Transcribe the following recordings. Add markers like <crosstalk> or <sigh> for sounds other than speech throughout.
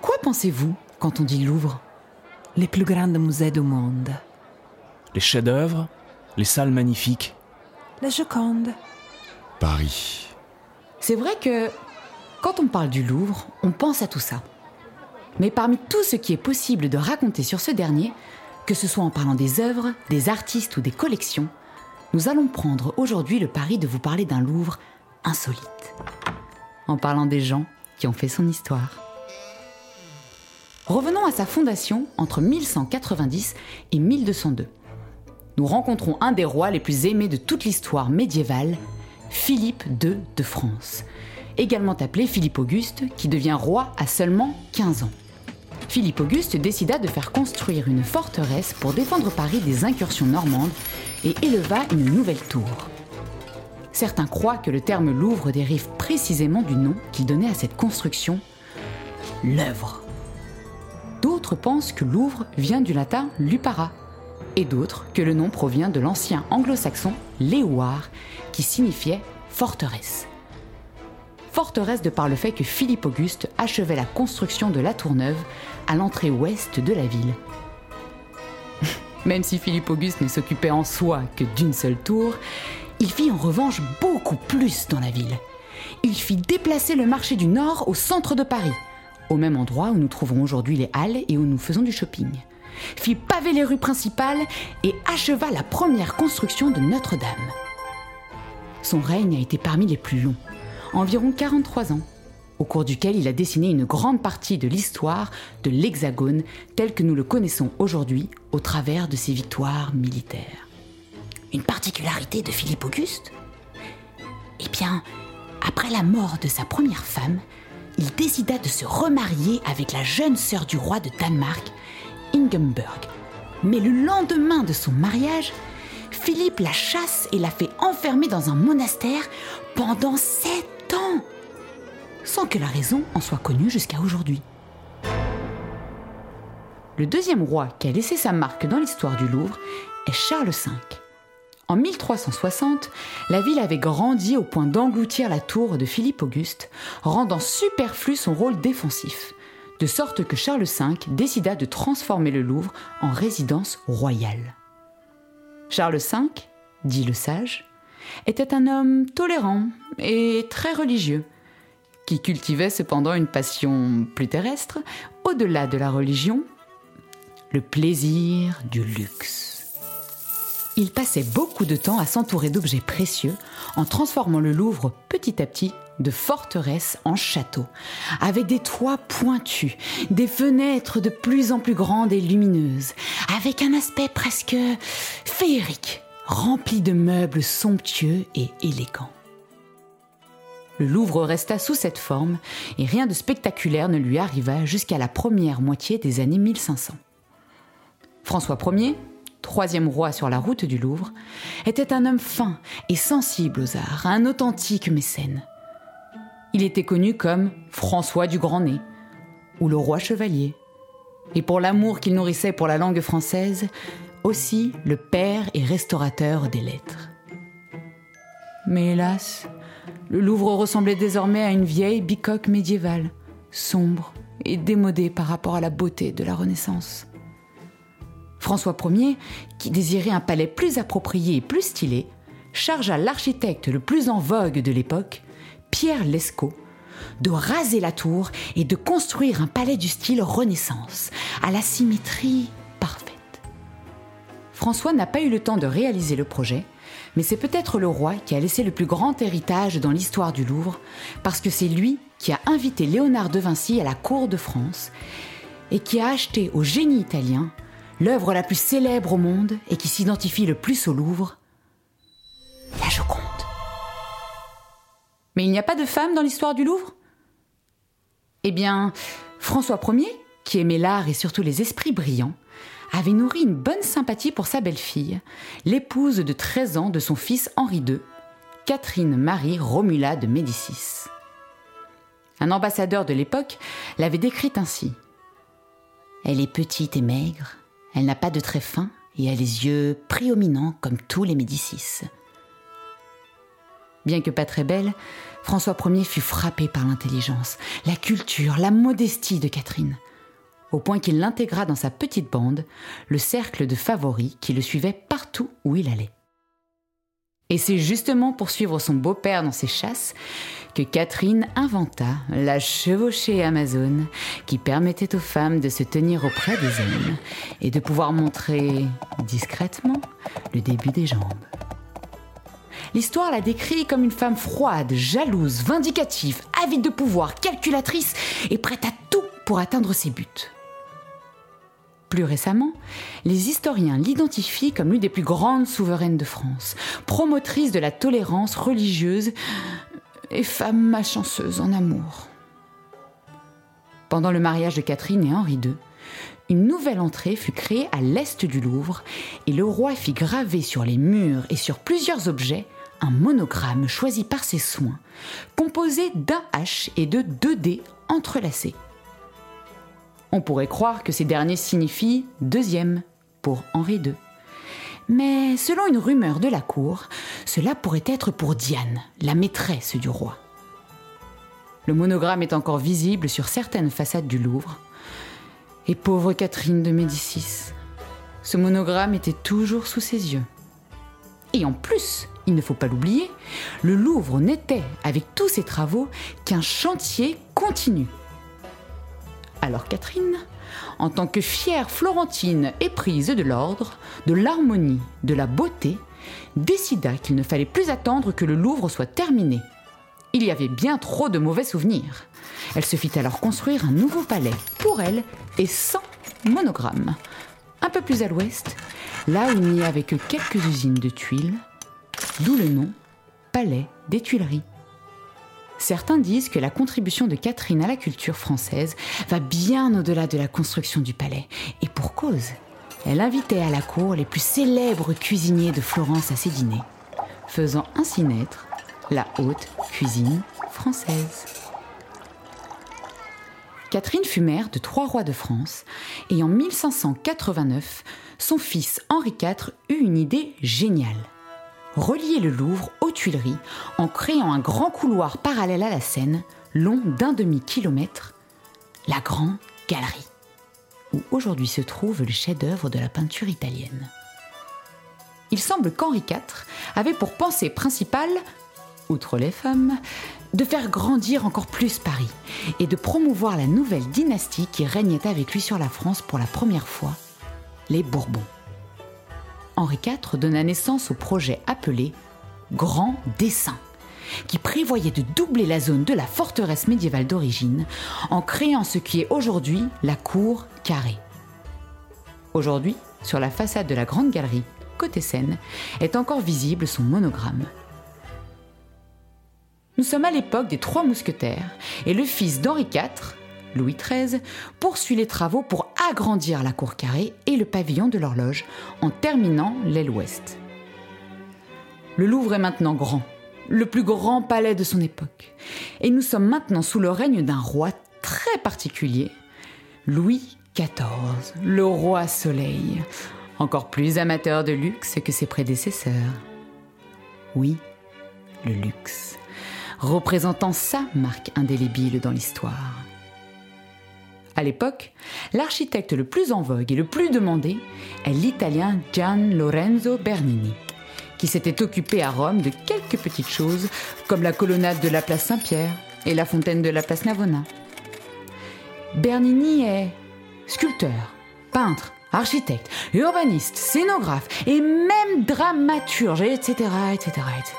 quoi pensez-vous quand on dit Louvre? Les plus grands musées du monde. Les chefs-d'œuvre, les salles magnifiques? La Joconde. Paris. C'est vrai que quand on parle du Louvre, on pense à tout ça. Mais parmi tout ce qui est possible de raconter sur ce dernier, que ce soit en parlant des œuvres, des artistes ou des collections, nous allons prendre aujourd'hui le pari de vous parler d'un Louvre insolite. En parlant des gens qui ont fait son histoire. Revenons à sa fondation entre 1190 et 1202. Nous rencontrons un des rois les plus aimés de toute l'histoire médiévale, Philippe II de France, également appelé Philippe Auguste, qui devient roi à seulement 15 ans. Philippe Auguste décida de faire construire une forteresse pour défendre Paris des incursions normandes et éleva une nouvelle tour. Certains croient que le terme Louvre dérive précisément du nom qu'il donnait à cette construction, l'œuvre. D'autres pensent que Louvre vient du latin lupara, et d'autres que le nom provient de l'ancien anglo-saxon léouard, qui signifiait forteresse. Forteresse de par le fait que Philippe Auguste achevait la construction de la tour neuve à l'entrée ouest de la ville. <laughs> Même si Philippe Auguste ne s'occupait en soi que d'une seule tour, il fit en revanche beaucoup plus dans la ville. Il fit déplacer le marché du Nord au centre de Paris, au même endroit où nous trouvons aujourd'hui les halles et où nous faisons du shopping. Fit paver les rues principales et acheva la première construction de Notre-Dame. Son règne a été parmi les plus longs, environ 43 ans, au cours duquel il a dessiné une grande partie de l'histoire de l'Hexagone tel que nous le connaissons aujourd'hui au travers de ses victoires militaires. Une particularité de Philippe Auguste? Eh bien, après la mort de sa première femme, il décida de se remarier avec la jeune sœur du roi de Danemark, Ingemberg. Mais le lendemain de son mariage, Philippe la chasse et la fait enfermer dans un monastère pendant sept ans, sans que la raison en soit connue jusqu'à aujourd'hui. Le deuxième roi qui a laissé sa marque dans l'histoire du Louvre est Charles V. En 1360, la ville avait grandi au point d'engloutir la tour de Philippe Auguste, rendant superflu son rôle défensif, de sorte que Charles V décida de transformer le Louvre en résidence royale. Charles V, dit le sage, était un homme tolérant et très religieux, qui cultivait cependant une passion plus terrestre, au-delà de la religion, le plaisir du luxe. Il passait beaucoup de temps à s'entourer d'objets précieux en transformant le Louvre petit à petit de forteresse en château, avec des toits pointus, des fenêtres de plus en plus grandes et lumineuses, avec un aspect presque féerique, rempli de meubles somptueux et élégants. Le Louvre resta sous cette forme et rien de spectaculaire ne lui arriva jusqu'à la première moitié des années 1500. François Ier, troisième roi sur la route du Louvre, était un homme fin et sensible aux arts, un authentique mécène. Il était connu comme François du Grand Nez ou le roi chevalier. Et pour l'amour qu'il nourrissait pour la langue française, aussi le père et restaurateur des lettres. Mais hélas, le Louvre ressemblait désormais à une vieille bicoque médiévale, sombre et démodée par rapport à la beauté de la Renaissance. François Ier, qui désirait un palais plus approprié et plus stylé, chargea l'architecte le plus en vogue de l'époque, Pierre Lescaut, de raser la tour et de construire un palais du style Renaissance, à la symétrie parfaite. François n'a pas eu le temps de réaliser le projet, mais c'est peut-être le roi qui a laissé le plus grand héritage dans l'histoire du Louvre, parce que c'est lui qui a invité Léonard de Vinci à la cour de France et qui a acheté au génie italien l'œuvre la plus célèbre au monde et qui s'identifie le plus au Louvre, la Joconde. Mais il n'y a pas de femme dans l'histoire du Louvre? Eh bien, François Ier, qui aimait l'art et surtout les esprits brillants, avait nourri une bonne sympathie pour sa belle-fille, l'épouse de 13 ans de son fils Henri II, Catherine Marie Romula de Médicis. Un ambassadeur de l'époque l'avait décrite ainsi. Elle est petite et maigre, elle n'a pas de traits fins et a les yeux préominents comme tous les Médicis. Bien que pas très belle, François Ier fut frappé par l'intelligence, la culture, la modestie de Catherine, au point qu'il l'intégra dans sa petite bande, le cercle de favoris qui le suivait partout où il allait. Et c'est justement pour suivre son beau-père dans ses chasses que Catherine inventa la chevauchée amazone qui permettait aux femmes de se tenir auprès des hommes et de pouvoir montrer discrètement le début des jambes. L'histoire la décrit comme une femme froide, jalouse, vindicative, avide de pouvoir, calculatrice et prête à tout pour atteindre ses buts. Plus récemment, les historiens l'identifient comme l'une des plus grandes souveraines de France, promotrice de la tolérance religieuse et femme malchanceuse en amour. Pendant le mariage de Catherine et Henri II, une nouvelle entrée fut créée à l'est du Louvre et le roi fit graver sur les murs et sur plusieurs objets un monogramme choisi par ses soins, composé d'un H et de deux D entrelacés. On pourrait croire que ces derniers signifient deuxième pour Henri II. Mais selon une rumeur de la cour, cela pourrait être pour Diane, la maîtresse du roi. Le monogramme est encore visible sur certaines façades du Louvre. Et pauvre Catherine de Médicis, ce monogramme était toujours sous ses yeux. Et en plus, il ne faut pas l'oublier, le Louvre n'était, avec tous ses travaux, qu'un chantier continu. Alors Catherine, en tant que fière Florentine éprise de l'ordre, de l'harmonie, de la beauté, décida qu'il ne fallait plus attendre que le Louvre soit terminé. Il y avait bien trop de mauvais souvenirs. Elle se fit alors construire un nouveau palais pour elle et sans monogramme. Un peu plus à l'ouest, là où il n'y avait que quelques usines de tuiles, d'où le nom Palais des Tuileries. Certains disent que la contribution de Catherine à la culture française va bien au-delà de la construction du palais. Et pour cause, elle invitait à la cour les plus célèbres cuisiniers de Florence à ses dîners, faisant ainsi naître la haute cuisine française. Catherine fut mère de trois rois de France et en 1589, son fils Henri IV eut une idée géniale relier le Louvre aux Tuileries en créant un grand couloir parallèle à la Seine, long d'un demi-kilomètre, la Grande Galerie, où aujourd'hui se trouve le chef-d'œuvre de la peinture italienne. Il semble qu'Henri IV avait pour pensée principale, outre les femmes, de faire grandir encore plus Paris et de promouvoir la nouvelle dynastie qui régnait avec lui sur la France pour la première fois, les Bourbons. Henri IV donna naissance au projet appelé Grand Dessin, qui prévoyait de doubler la zone de la forteresse médiévale d'origine en créant ce qui est aujourd'hui la cour carrée. Aujourd'hui, sur la façade de la Grande Galerie, côté Seine, est encore visible son monogramme. Nous sommes à l'époque des Trois Mousquetaires et le fils d'Henri IV, Louis XIII, poursuit les travaux pour agrandir la cour carrée et le pavillon de l'horloge en terminant l'aile ouest. Le Louvre est maintenant grand, le plus grand palais de son époque, et nous sommes maintenant sous le règne d'un roi très particulier, Louis XIV, le roi soleil, encore plus amateur de luxe que ses prédécesseurs. Oui, le luxe, représentant sa marque indélébile dans l'histoire. À l'époque, l'architecte le plus en vogue et le plus demandé est l'italien Gian Lorenzo Bernini, qui s'était occupé à Rome de quelques petites choses comme la colonnade de la place Saint-Pierre et la fontaine de la place Navona. Bernini est sculpteur, peintre, architecte, urbaniste, scénographe et même dramaturge, etc., etc., etc.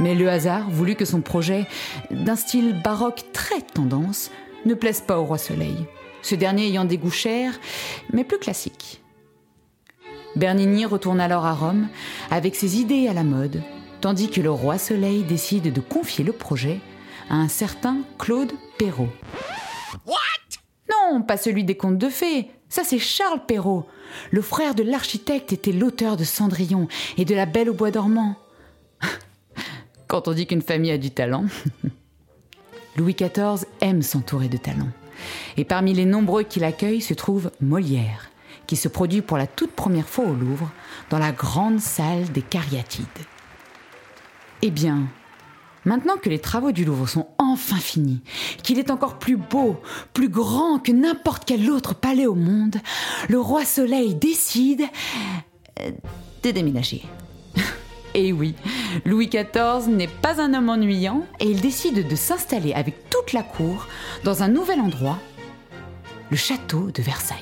Mais le hasard voulut que son projet, d'un style baroque très tendance, ne plaisent pas au roi Soleil, ce dernier ayant des goûts chers, mais plus classiques. Bernini retourne alors à Rome avec ses idées à la mode, tandis que le roi Soleil décide de confier le projet à un certain Claude Perrault. What? Non, pas celui des contes de fées, ça c'est Charles Perrault. Le frère de l'architecte était l'auteur de Cendrillon et de La Belle au bois dormant. <laughs> Quand on dit qu'une famille a du talent. <laughs> Louis XIV aime s'entourer de talents. Et parmi les nombreux qui l'accueillent se trouve Molière, qui se produit pour la toute première fois au Louvre, dans la grande salle des Cariatides. Eh bien, Maintenant que les travaux du Louvre sont enfin finis, qu'il est encore plus beau, plus grand que n'importe quel autre palais au monde, le roi Soleil décide euh, de déménager. <laughs> Et oui, Louis XIV n'est pas un homme ennuyant et il décide de s'installer avec toute la cour dans un nouvel endroit, le château de Versailles.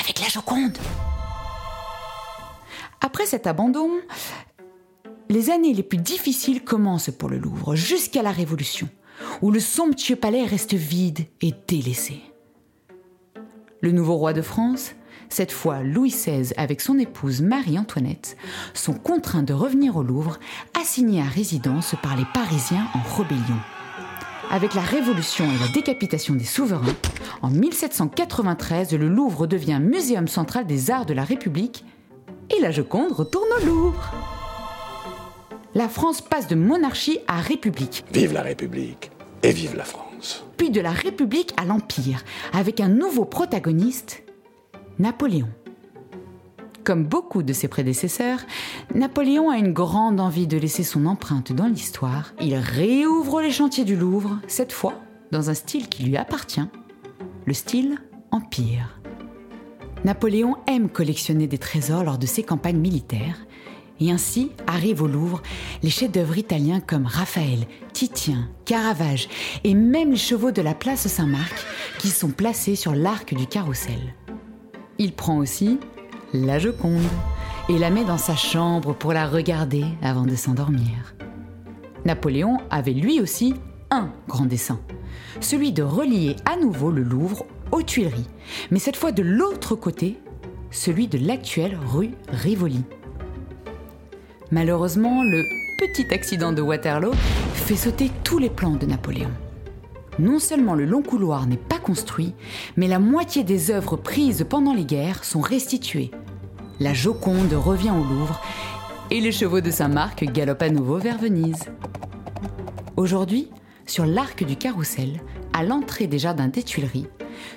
Avec la Joconde. Après cet abandon, les années les plus difficiles commencent pour le Louvre jusqu'à la Révolution, où le somptueux palais reste vide et délaissé. Le nouveau roi de France, cette fois Louis XVI avec son épouse Marie-Antoinette, sont contraints de revenir au Louvre, assignés à résidence par les Parisiens en rébellion. Avec la Révolution et la décapitation des souverains, en 1793, le Louvre devient Muséum central des arts de la République et la Joconde retourne au Louvre. La France passe de monarchie à république, Vive la République et vive la France. puis de la République à l'Empire, avec un nouveau protagoniste, Napoléon. Comme beaucoup de ses prédécesseurs, Napoléon a une grande envie de laisser son empreinte dans l'histoire. Il réouvre les chantiers du Louvre, cette fois dans un style qui lui appartient, le style Empire. Napoléon aime collectionner des trésors lors de ses campagnes militaires, et ainsi arrivent au Louvre les chefs-d'œuvre italiens comme Raphaël, Titien, Caravage et même les chevaux de la place Saint-Marc qui sont placés sur l'arc du carrousel. Il prend aussi la Joconde et la met dans sa chambre pour la regarder avant de s'endormir. Napoléon avait lui aussi un grand dessein, celui de relier à nouveau le Louvre aux Tuileries, mais cette fois de l'autre côté, celui de l'actuelle rue Rivoli. Malheureusement, le petit accident de Waterloo fait sauter tous les plans de Napoléon. Non seulement le long couloir n'est pas construit, mais la moitié des œuvres prises pendant les guerres sont restituées. La Joconde revient au Louvre et les chevaux de Saint-Marc galopent à nouveau vers Venise. Aujourd'hui, sur l'arc du carrousel, à l'entrée des jardins des Tuileries,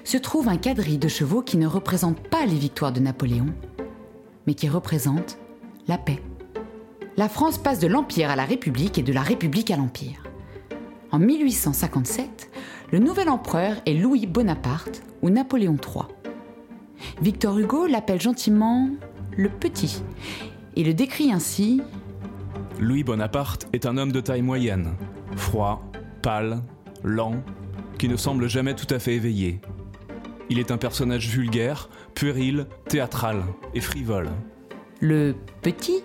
se trouve un quadrille de chevaux qui ne représente pas les victoires de Napoléon, mais qui représente la paix. La France passe de l'Empire à la République et de la République à l'Empire. En 1857, le nouvel empereur est Louis Bonaparte ou Napoléon III. Victor Hugo l'appelle gentiment le Petit et le décrit ainsi Louis Bonaparte est un homme de taille moyenne, froid, pâle, lent, qui ne semble jamais tout à fait éveillé. Il est un personnage vulgaire, puéril, théâtral et frivole. Le Petit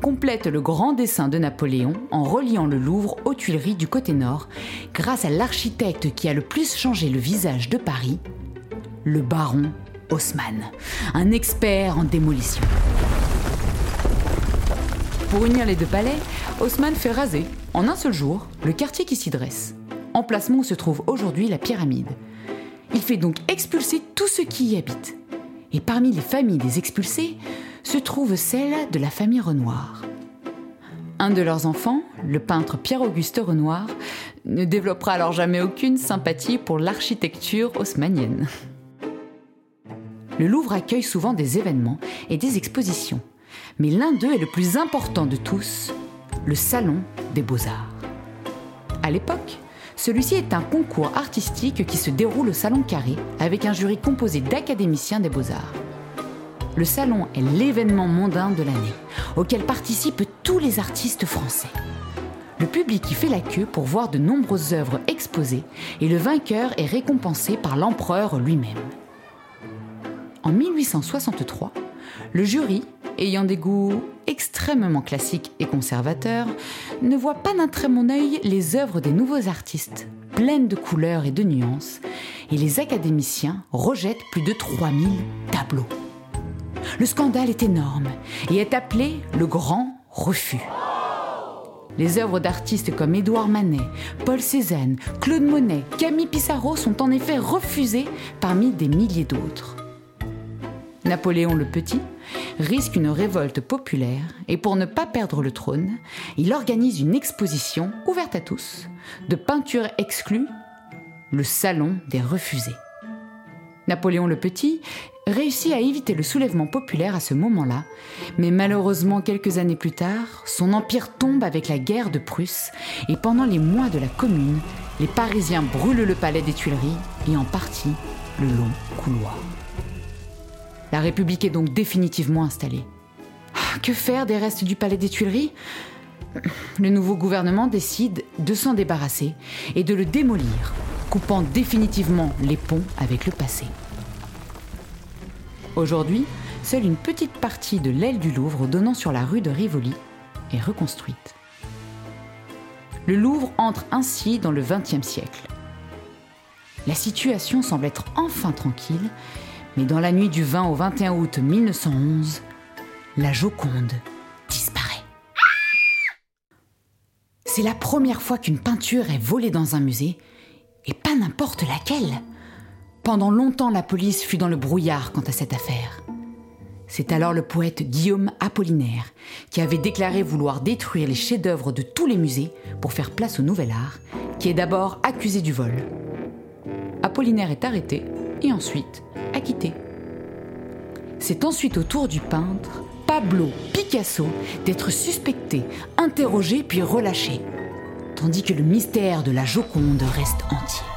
complète le grand dessin de Napoléon en reliant le Louvre aux Tuileries du côté nord grâce à l'architecte qui a le plus changé le visage de Paris, le baron Haussmann, un expert en démolition. Pour unir les deux palais, Haussmann fait raser, en un seul jour, le quartier qui s'y dresse, emplacement où se trouve aujourd'hui la pyramide. Il fait donc expulser tous ceux qui y habitent. Et parmi les familles des expulsés se trouve celle de la famille Renoir. Un de leurs enfants, le peintre Pierre-Auguste Renoir, ne développera alors jamais aucune sympathie pour l'architecture haussmannienne. Le Louvre accueille souvent des événements et des expositions, mais l'un d'eux est le plus important de tous, le Salon des Beaux-Arts. À l'époque, celui-ci est un concours artistique qui se déroule au Salon Carré avec un jury composé d'académiciens des Beaux-Arts. Le salon est l'événement mondain de l'année, auquel participent tous les artistes français. Le public y fait la queue pour voir de nombreuses œuvres exposées et le vainqueur est récompensé par l'empereur lui-même. En 1863, le jury, ayant des goûts extrêmement classiques et conservateurs, ne voit pas d'un très bon œil les œuvres des nouveaux artistes, pleines de couleurs et de nuances, et les académiciens rejettent plus de 3000 tableaux. Le scandale est énorme et est appelé le grand refus. Les œuvres d'artistes comme Édouard Manet, Paul Cézanne, Claude Monet, Camille Pissarro sont en effet refusées parmi des milliers d'autres. Napoléon le Petit risque une révolte populaire et pour ne pas perdre le trône, il organise une exposition ouverte à tous, de peintures exclues, le Salon des refusés. Napoléon le Petit réussit à éviter le soulèvement populaire à ce moment-là, mais malheureusement quelques années plus tard, son empire tombe avec la guerre de Prusse et pendant les mois de la Commune, les Parisiens brûlent le palais des Tuileries et en partie le long couloir. La République est donc définitivement installée. Ah, que faire des restes du palais des Tuileries? Le nouveau gouvernement décide de s'en débarrasser et de le démolir, coupant définitivement les ponts avec le passé. Aujourd'hui, seule une petite partie de l'aile du Louvre donnant sur la rue de Rivoli est reconstruite. Le Louvre entre ainsi dans le XXe siècle. La situation semble être enfin tranquille, mais dans la nuit du 20 au 21 août 1911, la Joconde disparaît. C'est la première fois qu'une peinture est volée dans un musée, et pas n'importe laquelle. Pendant longtemps, la police fut dans le brouillard quant à cette affaire. C'est alors le poète Guillaume Apollinaire qui avait déclaré vouloir détruire les chefs-d'œuvre de tous les musées pour faire place au nouvel art, qui est d'abord accusé du vol. Apollinaire est arrêté et ensuite acquitté. C'est ensuite au tour du peintre Pablo Picasso d'être suspecté, interrogé puis relâché, tandis que le mystère de la Joconde reste entier.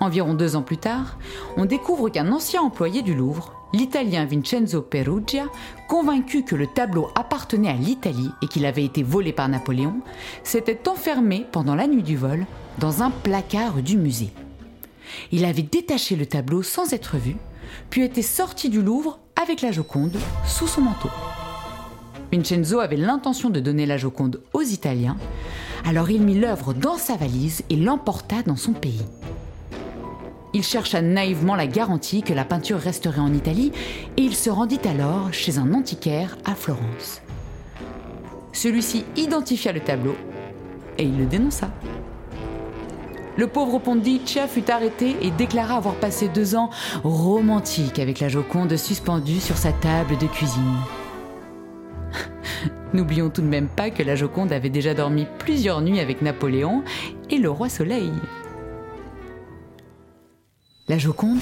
Environ deux ans plus tard, on découvre qu'un ancien employé du Louvre, l'italien Vincenzo Perugia, convaincu que le tableau appartenait à l'Italie et qu'il avait été volé par Napoléon, s'était enfermé pendant la nuit du vol dans un placard du musée. Il avait détaché le tableau sans être vu, puis était sorti du Louvre avec la Joconde sous son manteau. Vincenzo avait l'intention de donner la Joconde aux Italiens, alors il mit l'œuvre dans sa valise et l'emporta dans son pays. Il chercha naïvement la garantie que la peinture resterait en Italie et il se rendit alors chez un antiquaire à Florence. Celui-ci identifia le tableau et il le dénonça. Le pauvre Pondicia fut arrêté et déclara avoir passé deux ans romantiques avec la Joconde suspendue sur sa table de cuisine. <laughs> N'oublions tout de même pas que la Joconde avait déjà dormi plusieurs nuits avec Napoléon et le roi Soleil. La Joconde,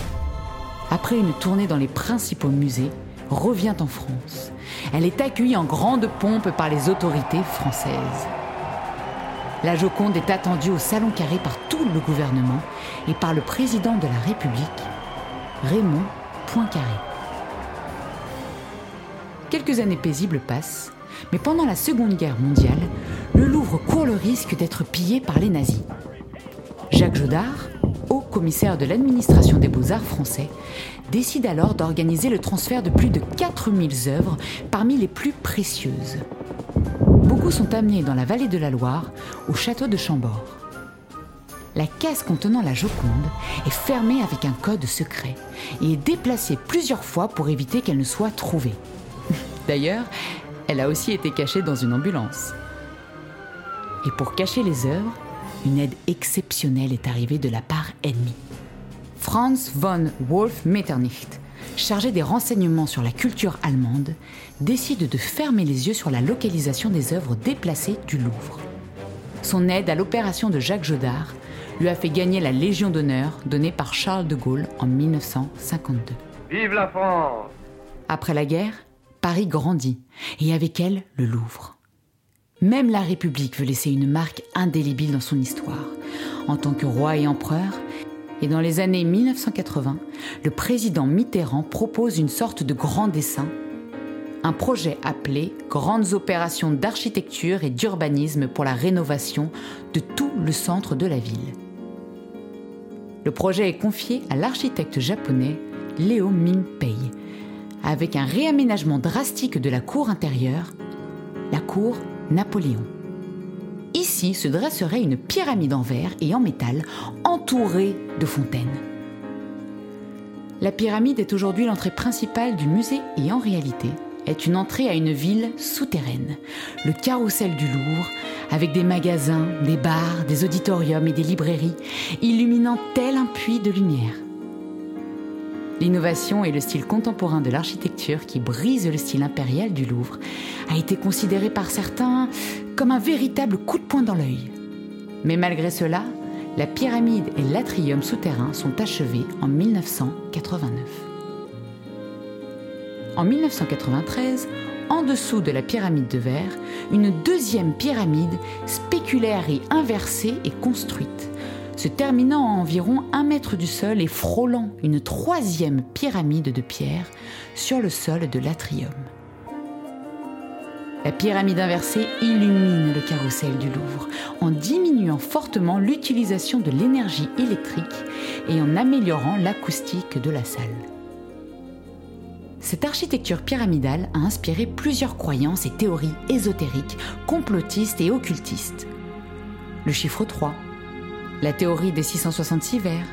après une tournée dans les principaux musées, revient en France. Elle est accueillie en grande pompe par les autorités françaises. La Joconde est attendue au Salon Carré par tout le gouvernement et par le président de la République, Raymond Poincaré. Quelques années paisibles passent, mais pendant la Seconde Guerre mondiale, le Louvre court le risque d'être pillé par les nazis. Jacques Jodard, haut commissaire de l'administration des beaux-arts français, décide alors d'organiser le transfert de plus de 4000 œuvres parmi les plus précieuses. Beaucoup sont amenés dans la vallée de la Loire, au château de Chambord. La caisse contenant la Joconde est fermée avec un code secret et est déplacée plusieurs fois pour éviter qu'elle ne soit trouvée. <laughs> D'ailleurs, elle a aussi été cachée dans une ambulance. Et pour cacher les œuvres, une aide exceptionnelle est arrivée de la part Franz von Wolf-Metternich, chargé des renseignements sur la culture allemande, décide de fermer les yeux sur la localisation des œuvres déplacées du Louvre. Son aide à l'opération de Jacques Jodard lui a fait gagner la Légion d'honneur donnée par Charles de Gaulle en 1952. Vive la France Après la guerre, Paris grandit, et avec elle le Louvre. Même la République veut laisser une marque indélébile dans son histoire. En tant que roi et empereur, et dans les années 1980, le président Mitterrand propose une sorte de grand dessin, un projet appelé Grandes opérations d'architecture et d'urbanisme pour la rénovation de tout le centre de la ville. Le projet est confié à l'architecte japonais Leo Min-pei, avec un réaménagement drastique de la cour intérieure, la cour Napoléon. Se dresserait une pyramide en verre et en métal entourée de fontaines. La pyramide est aujourd'hui l'entrée principale du musée et en réalité est une entrée à une ville souterraine, le carrousel du Louvre, avec des magasins, des bars, des auditoriums et des librairies, illuminant tel un puits de lumière. L'innovation et le style contemporain de l'architecture qui brise le style impérial du Louvre a été considéré par certains comme un véritable coup de poing dans l'œil. Mais malgré cela, La pyramide et l'atrium souterrain sont achevés en 1989. En 1993, en dessous de la pyramide de verre, une deuxième pyramide spéculaire et inversée est construite, se terminant à environ un mètre du sol et frôlant une troisième pyramide de pierre sur le sol de l'atrium. La pyramide inversée illumine le carrousel du Louvre en diminuant fortement l'utilisation de l'énergie électrique et en améliorant l'acoustique de la salle. Cette architecture pyramidale a inspiré plusieurs croyances et théories ésotériques, complotistes et occultistes. Le chiffre 3, la théorie des 666 vers,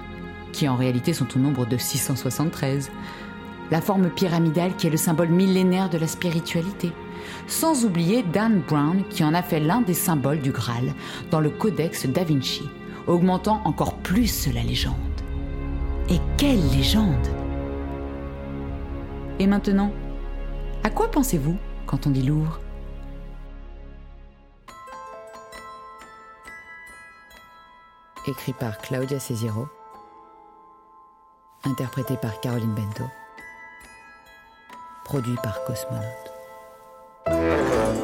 qui en réalité sont au nombre de 673, la forme pyramidale qui est le symbole millénaire de la spiritualité, sans oublier Dan Brown qui en a fait l'un des symboles du Graal dans le Codex Da Vinci, augmentant encore plus la légende. Et quelle légende Et maintenant, à quoi pensez-vous quand on dit Louvre? Écrit par Claudia Cesiro, interprété par Caroline Bento, produit par Cosmonaut. Música